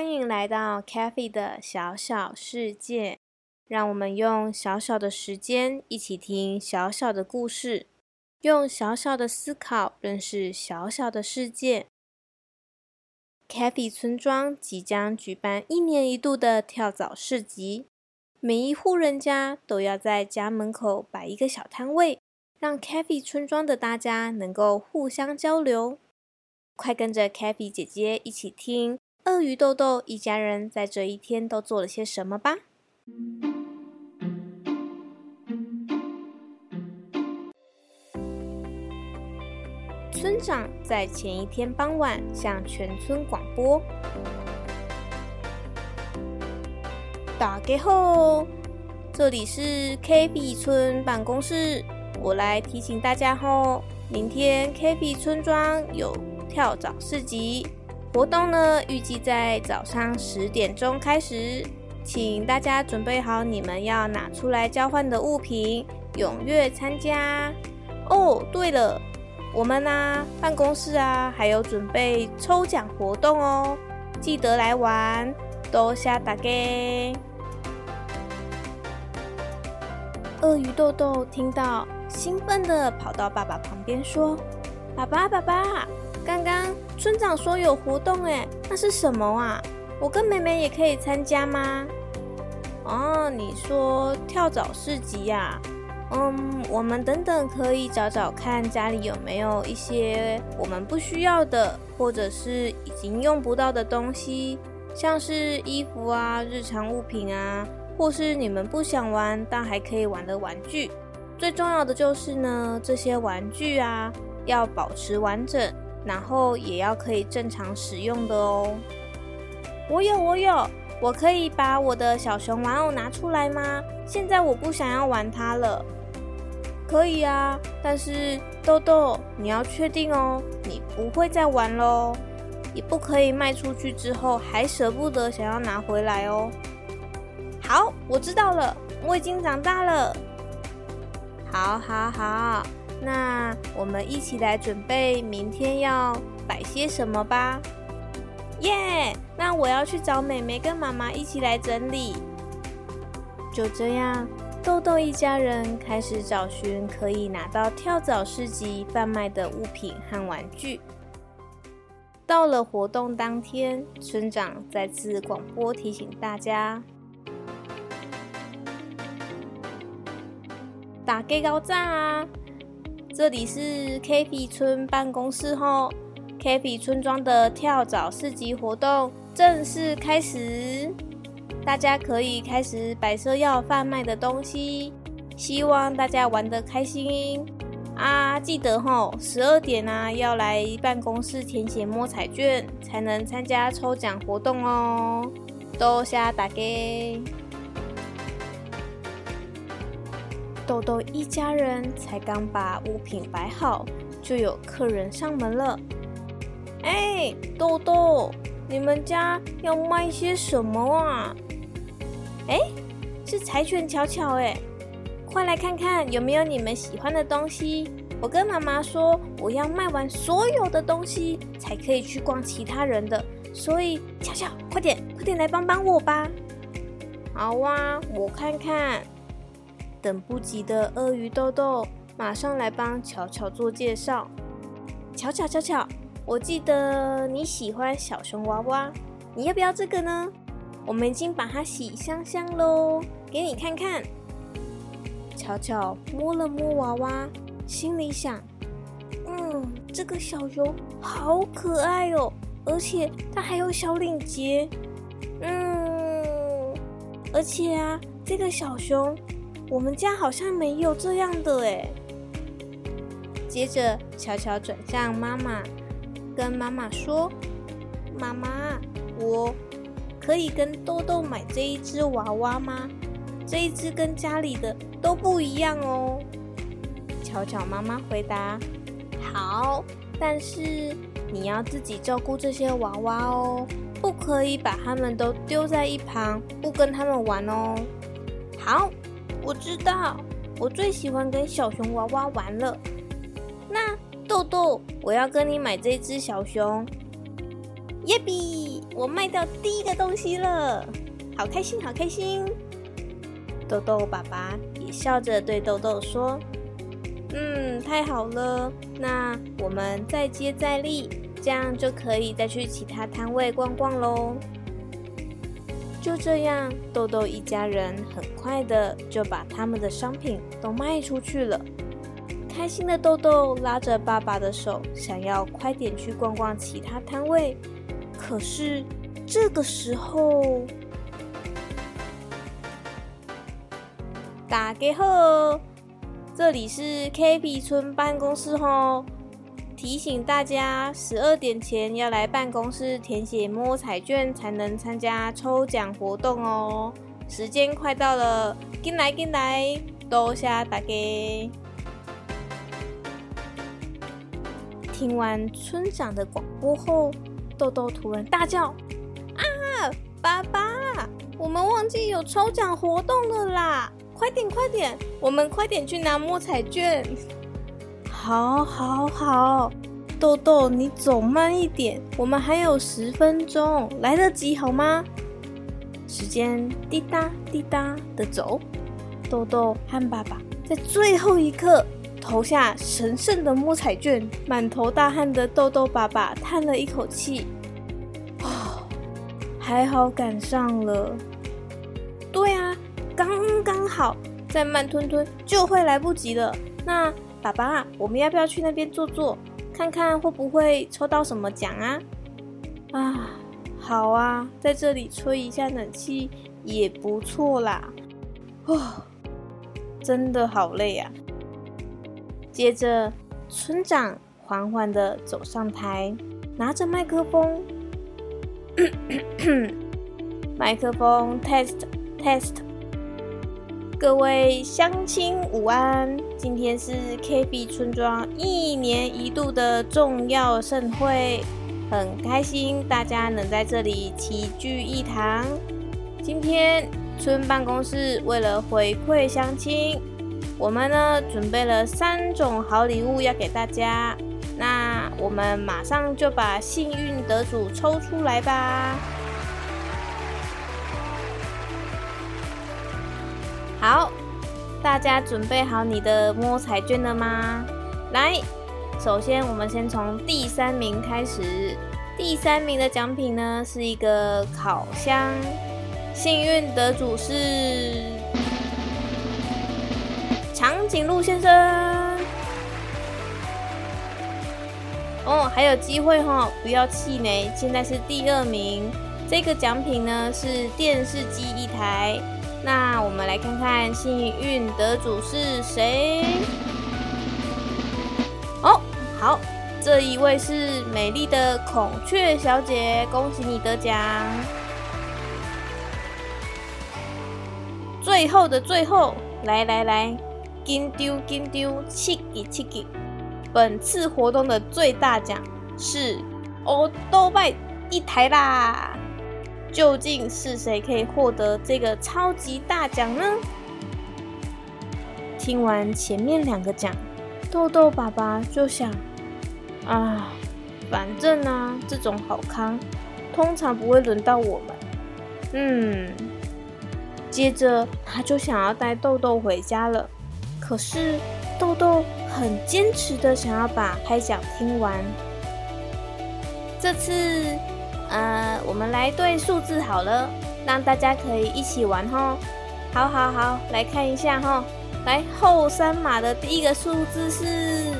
欢迎来到 Cafe 的小小世界，让我们用小小的时间一起听小小的故事，用小小的思考认识小小的世界。Cafe 村庄即将举办一年一度的跳蚤市集，每一户人家都要在家门口摆一个小摊位，让 Cafe 村庄的大家能够互相交流。快跟着 Cafe 姐姐一起听！鳄鱼豆豆一家人在这一天都做了些什么吧？村长在前一天傍晚向全村广播：“打给后，这里是 KB 村办公室，我来提醒大家吼，明天 KB 村庄有跳蚤市集。”活动呢，预计在早上十点钟开始，请大家准备好你们要拿出来交换的物品，踊跃参加。哦，对了，我们呢，办公室啊，还有准备抽奖活动哦，记得来玩，多谢大家。鳄鱼豆豆听到，兴奋的跑到爸爸旁边说：“爸爸，爸爸。”刚刚村长说有活动哎，那是什么啊？我跟妹妹也可以参加吗？哦，你说跳蚤市集呀？嗯，我们等等可以找找看家里有没有一些我们不需要的，或者是已经用不到的东西，像是衣服啊、日常物品啊，或是你们不想玩但还可以玩的玩具。最重要的就是呢，这些玩具啊要保持完整。然后也要可以正常使用的哦。我有，我有，我可以把我的小熊玩偶拿出来吗？现在我不想要玩它了。可以啊，但是豆豆，你要确定哦，你不会再玩喽，也不可以卖出去之后还舍不得想要拿回来哦。好，我知道了，我已经长大了。好好好。那我们一起来准备明天要摆些什么吧，耶！那我要去找妹妹跟妈妈一起来整理。就这样，豆豆一家人开始找寻可以拿到跳蚤市集贩卖的物品和玩具。到了活动当天，村长再次广播提醒大家：打 K 高赞啊！这里是 K P 村办公室后，K P 村庄的跳蚤市集活动正式开始，大家可以开始摆设要贩卖的东西，希望大家玩得开心啊！记得吼，十二点啊要来办公室填写摸彩券，才能参加抽奖活动哦，多谢大家。豆豆一家人才刚把物品摆好，就有客人上门了。哎，豆豆，你们家要卖些什么啊？哎，是柴犬巧巧哎，快来看看有没有你们喜欢的东西。我跟妈妈说，我要卖完所有的东西才可以去逛其他人的，所以巧巧，快点，快点来帮帮我吧。好啊，我看看。等不及的鳄鱼豆豆马上来帮巧巧做介绍。巧巧巧巧，我记得你喜欢小熊娃娃，你要不要这个呢？我们已经把它洗香香喽，给你看看。巧巧摸了摸娃娃，心里想：“嗯，这个小熊好可爱哦，而且它还有小领结。嗯，而且啊，这个小熊，我们家好像没有这样的哎。”接着，巧巧转向妈妈，跟妈妈说：“妈妈，我可以跟豆豆买这一只娃娃吗？”这一只跟家里的都不一样哦。巧巧妈妈回答：“好，但是你要自己照顾这些娃娃哦，不可以把它们都丢在一旁，不跟他们玩哦。”好，我知道，我最喜欢跟小熊娃娃玩了。那豆豆，我要跟你买这只小熊。耶比，我卖掉第一个东西了，好开心，好开心。豆豆爸爸也笑着对豆豆说：“嗯，太好了，那我们再接再厉，这样就可以再去其他摊位逛逛喽。”就这样，豆豆一家人很快的就把他们的商品都卖出去了。开心的豆豆拉着爸爸的手，想要快点去逛逛其他摊位，可是这个时候。大家好，这里是 K P 村办公室吼，提醒大家十二点前要来办公室填写摸彩券，才能参加抽奖活动哦。时间快到了，进来进来，多谢大家。听完村长的广播后，豆豆突然大叫：“啊，爸爸，我们忘记有抽奖活动了啦！”快点，快点！我们快点去拿摸彩券。好，好，好，豆豆，你走慢一点，我们还有十分钟，来得及好吗？时间滴答滴答的走，豆豆和爸爸在最后一刻投下神圣的摸彩卷。满头大汗的豆豆爸爸叹了一口气：“啊，还好赶上了。”对啊。刚刚好，再慢吞吞就会来不及了。那爸爸，我们要不要去那边坐坐，看看会不会抽到什么奖啊？啊，好啊，在这里吹一下冷气也不错啦。哦，真的好累啊。接着，村长缓缓的走上台，拿着麦克风，麦克风 test test。各位乡亲午安！今天是 KB 村庄一年一度的重要盛会，很开心大家能在这里齐聚一堂。今天村办公室为了回馈乡亲，我们呢准备了三种好礼物要给大家。那我们马上就把幸运得主抽出来吧。大家准备好你的摸彩券了吗？来，首先我们先从第三名开始。第三名的奖品呢是一个烤箱，幸运得主是长颈鹿先生。哦，还有机会哈，不要气馁，现在是第二名。这个奖品呢是电视机一台。那我们来看看幸运得主是谁？哦，好，这一位是美丽的孔雀小姐，恭喜你得奖！最后的最后，来来来，金丢金丢，七吉七吉！本次活动的最大奖是欧多拜一台啦！究竟是谁可以获得这个超级大奖呢？听完前面两个奖，豆豆爸爸就想：啊，反正呢，这种好康通常不会轮到我们。嗯，接着他就想要带豆豆回家了。可是豆豆很坚持的想要把开奖听完。这次。呃，我们来对数字好了，让大家可以一起玩吼。好好好，来看一下吼，来，后三码的第一个数字是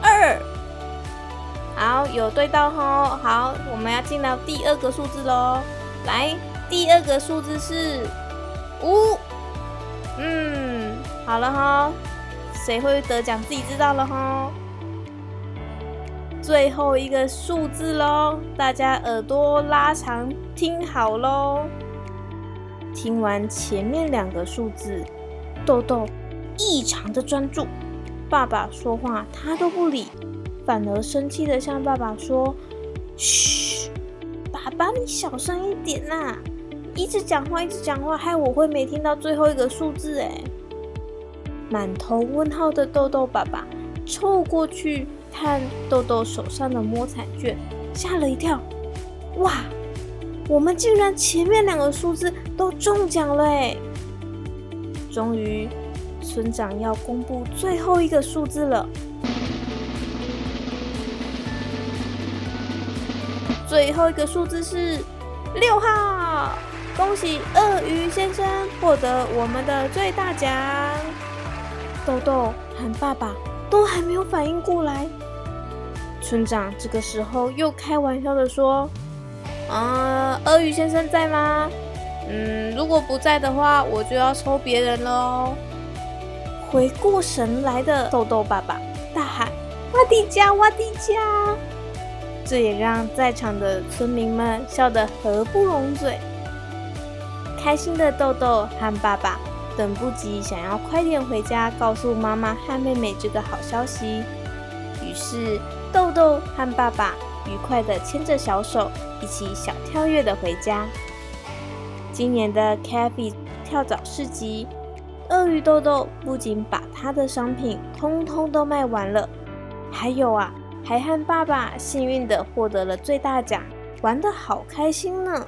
二。好，有对到吼。好，我们要进到第二个数字喽。来，第二个数字是五。嗯，好了哈。谁会得奖？自己知道了哈。最后一个数字喽，大家耳朵拉长，听好喽。听完前面两个数字，豆豆异常的专注。爸爸说话他都不理，反而生气的向爸爸说：“嘘，爸爸你小声一点呐！一直讲话，一直讲话，害我会没听到最后一个数字哎。”满头问号的豆豆爸爸凑过去看豆豆手上的摸彩券，吓了一跳。哇，我们竟然前面两个数字都中奖了哎！终于，村长要公布最后一个数字了。最后一个数字是六号，恭喜鳄鱼先生获得我们的最大奖。豆豆和爸爸都还没有反应过来，村长这个时候又开玩笑的说：“啊，鳄鱼先生在吗？嗯，如果不在的话，我就要抽别人喽。”回过神来的豆豆爸爸大喊：“挖地家，挖地家！”这也让在场的村民们笑得合不拢嘴。开心的豆豆和爸爸。等不及，想要快点回家告诉妈妈和妹妹这个好消息。于是，豆豆和爸爸愉快地牵着小手，一起小跳跃地回家。今年的 c a f e 跳蚤市集，鳄鱼豆豆不仅把他的商品通通都卖完了，还有啊，还和爸爸幸运地获得了最大奖，玩得好开心呢。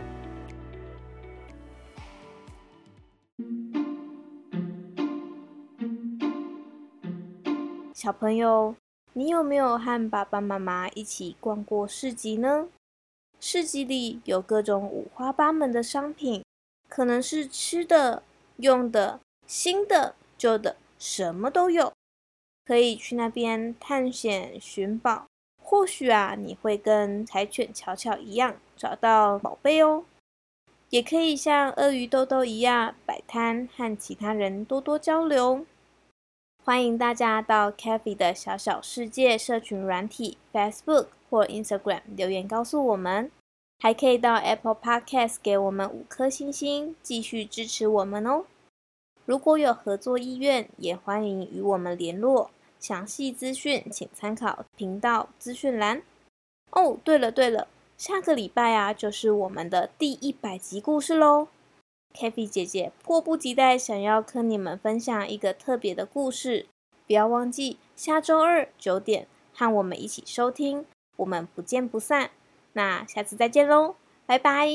小朋友，你有没有和爸爸妈妈一起逛过市集呢？市集里有各种五花八门的商品，可能是吃的、用的、新的、旧的，什么都有。可以去那边探险寻宝，或许啊，你会跟柴犬巧巧一样找到宝贝哦。也可以像鳄鱼豆豆一样摆摊，和其他人多多交流。欢迎大家到 c a f e 的小小世界社群软体 Facebook 或 Instagram 留言告诉我们，还可以到 Apple Podcast 给我们五颗星星，继续支持我们哦。如果有合作意愿，也欢迎与我们联络。详细资讯请参考频道资讯栏。哦，对了对了，下个礼拜啊，就是我们的第一百集故事喽。Kathy 姐姐迫不及待想要跟你们分享一个特别的故事，不要忘记下周二九点和我们一起收听，我们不见不散。那下次再见喽，拜拜。